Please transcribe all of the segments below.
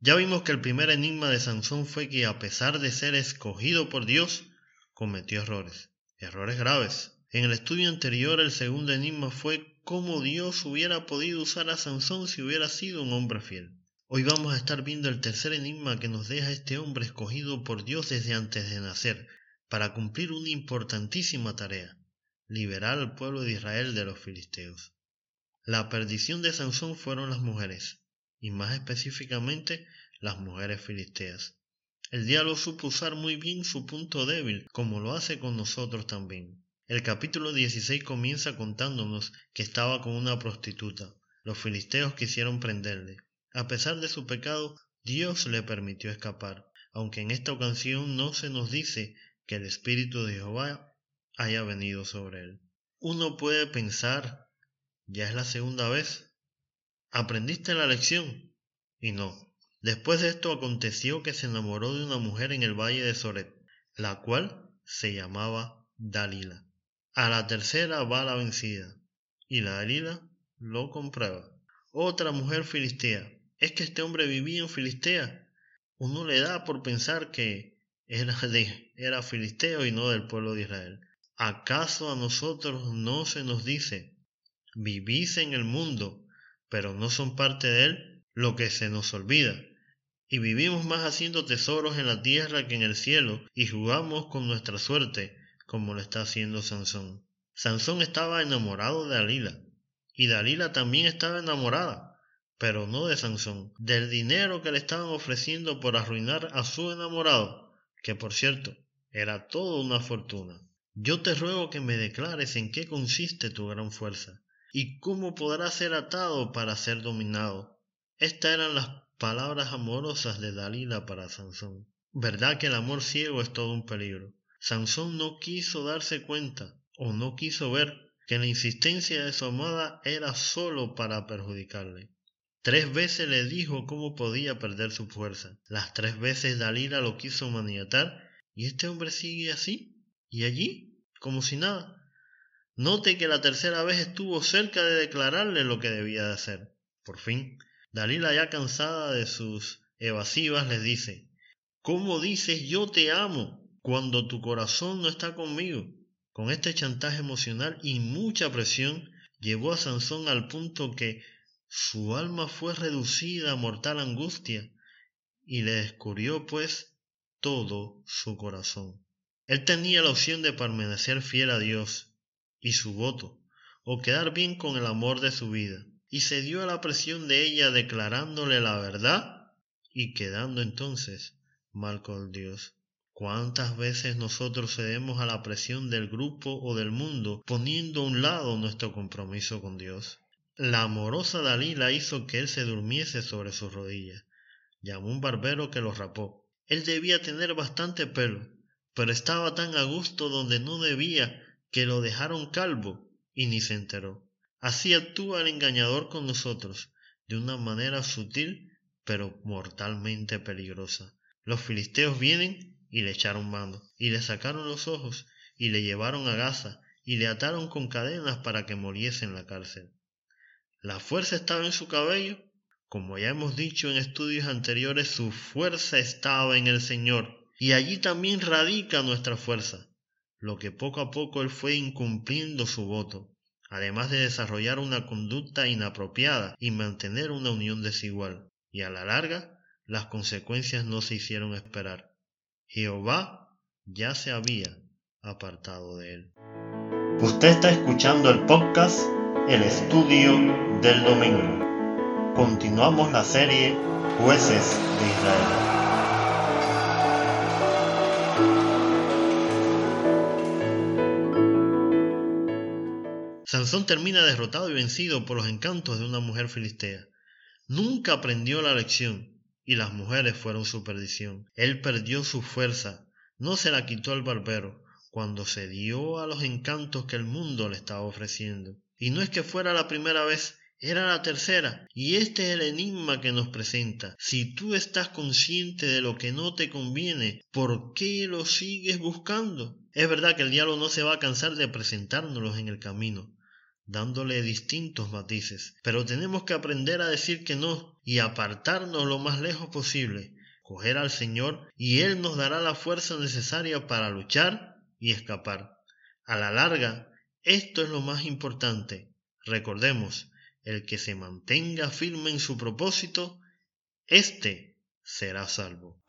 Ya vimos que el primer enigma de Sansón fue que a pesar de ser escogido por Dios, cometió errores, errores graves. En el estudio anterior el segundo enigma fue cómo Dios hubiera podido usar a Sansón si hubiera sido un hombre fiel. Hoy vamos a estar viendo el tercer enigma que nos deja este hombre escogido por Dios desde antes de nacer, para cumplir una importantísima tarea, liberar al pueblo de Israel de los filisteos. La perdición de Sansón fueron las mujeres, y más específicamente las mujeres filisteas. El diablo supo usar muy bien su punto débil, como lo hace con nosotros también. El capítulo 16 comienza contándonos que estaba con una prostituta. Los filisteos quisieron prenderle. A pesar de su pecado, Dios le permitió escapar, aunque en esta ocasión no se nos dice que el Espíritu de Jehová haya venido sobre él. Uno puede pensar ya es la segunda vez. ¿Aprendiste la lección? Y no. Después de esto aconteció que se enamoró de una mujer en el valle de Soret, la cual se llamaba Dalila. A la tercera va la vencida, y la Dalila lo comprueba. Otra mujer filistea. Es que este hombre vivía en Filistea. Uno le da por pensar que era, de, era filisteo y no del pueblo de Israel. ¿Acaso a nosotros no se nos dice vivís en el mundo, pero no son parte de él, lo que se nos olvida. Y vivimos más haciendo tesoros en la tierra que en el cielo, y jugamos con nuestra suerte, como lo está haciendo Sansón. Sansón estaba enamorado de Dalila, y Dalila también estaba enamorada, pero no de Sansón, del dinero que le estaban ofreciendo por arruinar a su enamorado, que por cierto, era toda una fortuna. Yo te ruego que me declares en qué consiste tu gran fuerza ¿Y cómo podrá ser atado para ser dominado? Estas eran las palabras amorosas de Dalila para Sansón. ¿Verdad que el amor ciego es todo un peligro? Sansón no quiso darse cuenta o no quiso ver que la insistencia de su amada era sólo para perjudicarle. Tres veces le dijo cómo podía perder su fuerza. Las tres veces Dalila lo quiso maniatar y este hombre sigue así y allí como si nada. Note que la tercera vez estuvo cerca de declararle lo que debía de hacer. Por fin, Dalila ya cansada de sus evasivas les dice, ¿Cómo dices yo te amo cuando tu corazón no está conmigo? Con este chantaje emocional y mucha presión llevó a Sansón al punto que su alma fue reducida a mortal angustia y le descubrió pues todo su corazón. Él tenía la opción de permanecer fiel a Dios y su voto, o quedar bien con el amor de su vida, y se dio a la presión de ella declarándole la verdad y quedando entonces mal con Dios. ¿Cuántas veces nosotros cedemos a la presión del grupo o del mundo poniendo a un lado nuestro compromiso con Dios? La amorosa Dalila hizo que él se durmiese sobre sus rodillas. Llamó un barbero que lo rapó. Él debía tener bastante pelo, pero estaba tan a gusto donde no debía que lo dejaron calvo y ni se enteró. Así actúa el engañador con nosotros, de una manera sutil pero mortalmente peligrosa. Los filisteos vienen y le echaron mano, y le sacaron los ojos, y le llevaron a Gaza, y le ataron con cadenas para que muriese en la cárcel. La fuerza estaba en su cabello. Como ya hemos dicho en estudios anteriores, su fuerza estaba en el Señor, y allí también radica nuestra fuerza lo que poco a poco él fue incumpliendo su voto, además de desarrollar una conducta inapropiada y mantener una unión desigual, y a la larga las consecuencias no se hicieron esperar. Jehová ya se había apartado de él. Usted está escuchando el podcast El Estudio del Domingo. Continuamos la serie Jueces de Israel. Termina derrotado y vencido por los encantos de una mujer filistea. Nunca aprendió la lección y las mujeres fueron su perdición. Él perdió su fuerza, no se la quitó el barbero, cuando se dio a los encantos que el mundo le estaba ofreciendo. Y no es que fuera la primera vez, era la tercera. Y este es el enigma que nos presenta. Si tú estás consciente de lo que no te conviene, ¿por qué lo sigues buscando? Es verdad que el diablo no se va a cansar de presentárnoslos en el camino, dándole distintos matices. Pero tenemos que aprender a decir que no y apartarnos lo más lejos posible, coger al Señor y Él nos dará la fuerza necesaria para luchar y escapar. A la larga, esto es lo más importante. Recordemos, el que se mantenga firme en su propósito, éste será salvo.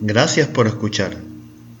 Gracias por escuchar.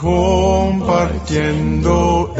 Compartiendo